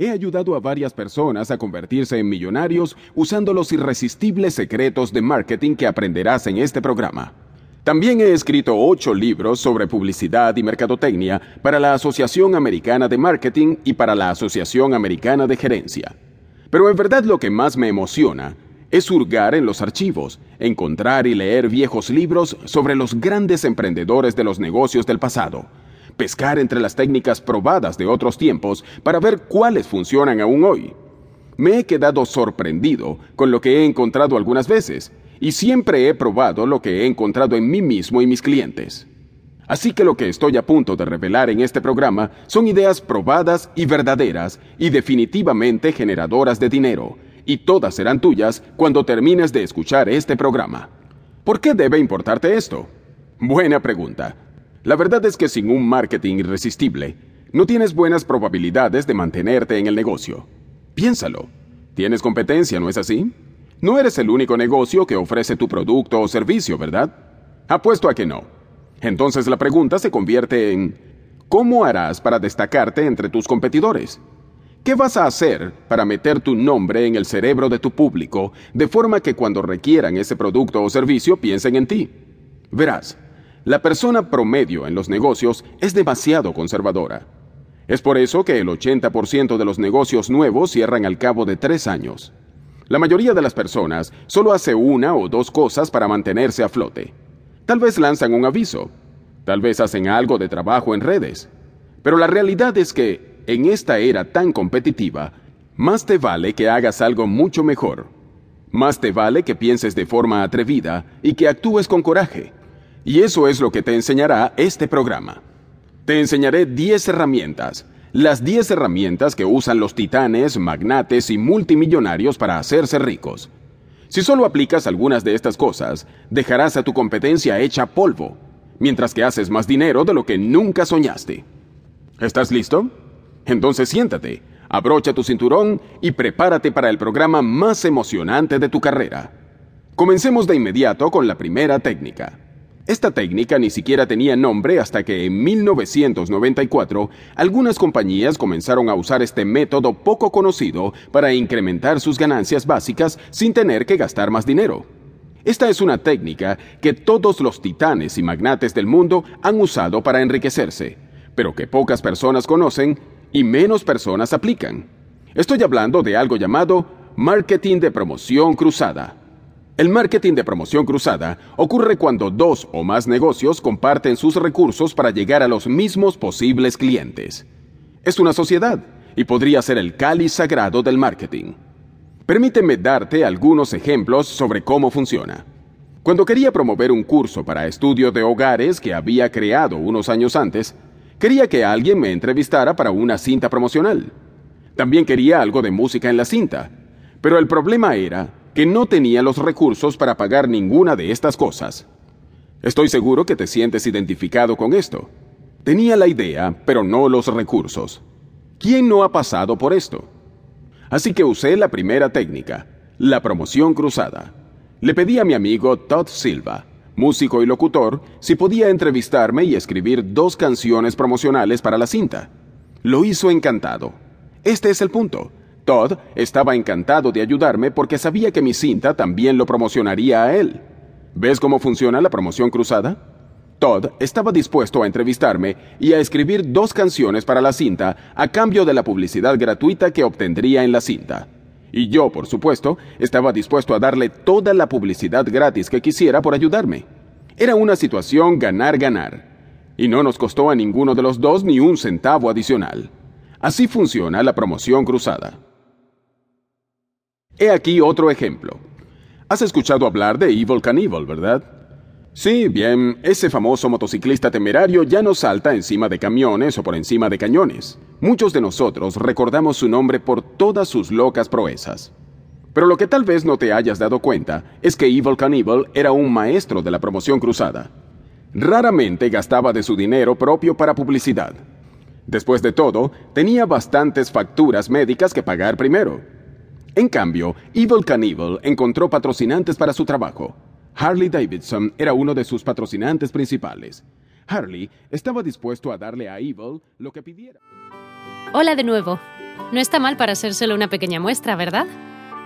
He ayudado a varias personas a convertirse en millonarios usando los irresistibles secretos de marketing que aprenderás en este programa. También he escrito ocho libros sobre publicidad y mercadotecnia para la Asociación Americana de Marketing y para la Asociación Americana de Gerencia. Pero en verdad lo que más me emociona es hurgar en los archivos, encontrar y leer viejos libros sobre los grandes emprendedores de los negocios del pasado pescar entre las técnicas probadas de otros tiempos para ver cuáles funcionan aún hoy. Me he quedado sorprendido con lo que he encontrado algunas veces, y siempre he probado lo que he encontrado en mí mismo y mis clientes. Así que lo que estoy a punto de revelar en este programa son ideas probadas y verdaderas y definitivamente generadoras de dinero, y todas serán tuyas cuando termines de escuchar este programa. ¿Por qué debe importarte esto? Buena pregunta. La verdad es que sin un marketing irresistible, no tienes buenas probabilidades de mantenerte en el negocio. Piénsalo. Tienes competencia, ¿no es así? No eres el único negocio que ofrece tu producto o servicio, ¿verdad? Apuesto a que no. Entonces la pregunta se convierte en, ¿cómo harás para destacarte entre tus competidores? ¿Qué vas a hacer para meter tu nombre en el cerebro de tu público de forma que cuando requieran ese producto o servicio piensen en ti? Verás, la persona promedio en los negocios es demasiado conservadora. Es por eso que el 80% de los negocios nuevos cierran al cabo de tres años. La mayoría de las personas solo hace una o dos cosas para mantenerse a flote. Tal vez lanzan un aviso, tal vez hacen algo de trabajo en redes. Pero la realidad es que, en esta era tan competitiva, más te vale que hagas algo mucho mejor. Más te vale que pienses de forma atrevida y que actúes con coraje. Y eso es lo que te enseñará este programa. Te enseñaré 10 herramientas, las 10 herramientas que usan los titanes, magnates y multimillonarios para hacerse ricos. Si solo aplicas algunas de estas cosas, dejarás a tu competencia hecha polvo, mientras que haces más dinero de lo que nunca soñaste. ¿Estás listo? Entonces siéntate, abrocha tu cinturón y prepárate para el programa más emocionante de tu carrera. Comencemos de inmediato con la primera técnica. Esta técnica ni siquiera tenía nombre hasta que en 1994 algunas compañías comenzaron a usar este método poco conocido para incrementar sus ganancias básicas sin tener que gastar más dinero. Esta es una técnica que todos los titanes y magnates del mundo han usado para enriquecerse, pero que pocas personas conocen y menos personas aplican. Estoy hablando de algo llamado marketing de promoción cruzada. El marketing de promoción cruzada ocurre cuando dos o más negocios comparten sus recursos para llegar a los mismos posibles clientes. Es una sociedad y podría ser el cáliz sagrado del marketing. Permíteme darte algunos ejemplos sobre cómo funciona. Cuando quería promover un curso para estudio de hogares que había creado unos años antes, quería que alguien me entrevistara para una cinta promocional. También quería algo de música en la cinta, pero el problema era que no tenía los recursos para pagar ninguna de estas cosas. Estoy seguro que te sientes identificado con esto. Tenía la idea, pero no los recursos. ¿Quién no ha pasado por esto? Así que usé la primera técnica, la promoción cruzada. Le pedí a mi amigo Todd Silva, músico y locutor, si podía entrevistarme y escribir dos canciones promocionales para la cinta. Lo hizo encantado. Este es el punto. Todd estaba encantado de ayudarme porque sabía que mi cinta también lo promocionaría a él. ¿Ves cómo funciona la promoción cruzada? Todd estaba dispuesto a entrevistarme y a escribir dos canciones para la cinta a cambio de la publicidad gratuita que obtendría en la cinta. Y yo, por supuesto, estaba dispuesto a darle toda la publicidad gratis que quisiera por ayudarme. Era una situación ganar-ganar. Y no nos costó a ninguno de los dos ni un centavo adicional. Así funciona la promoción cruzada. He aquí otro ejemplo. Has escuchado hablar de Evil Cannibal, ¿verdad? Sí, bien, ese famoso motociclista temerario ya no salta encima de camiones o por encima de cañones. Muchos de nosotros recordamos su nombre por todas sus locas proezas. Pero lo que tal vez no te hayas dado cuenta es que Evil Knievel era un maestro de la promoción cruzada. Raramente gastaba de su dinero propio para publicidad. Después de todo, tenía bastantes facturas médicas que pagar primero. En cambio, Evil Knievel encontró patrocinantes para su trabajo. Harley Davidson era uno de sus patrocinantes principales. Harley estaba dispuesto a darle a Evil lo que pidiera. Hola de nuevo. No está mal para ser solo una pequeña muestra, ¿verdad?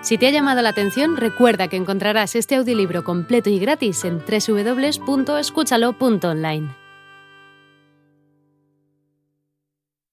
Si te ha llamado la atención, recuerda que encontrarás este audiolibro completo y gratis en www.escúchalo.online.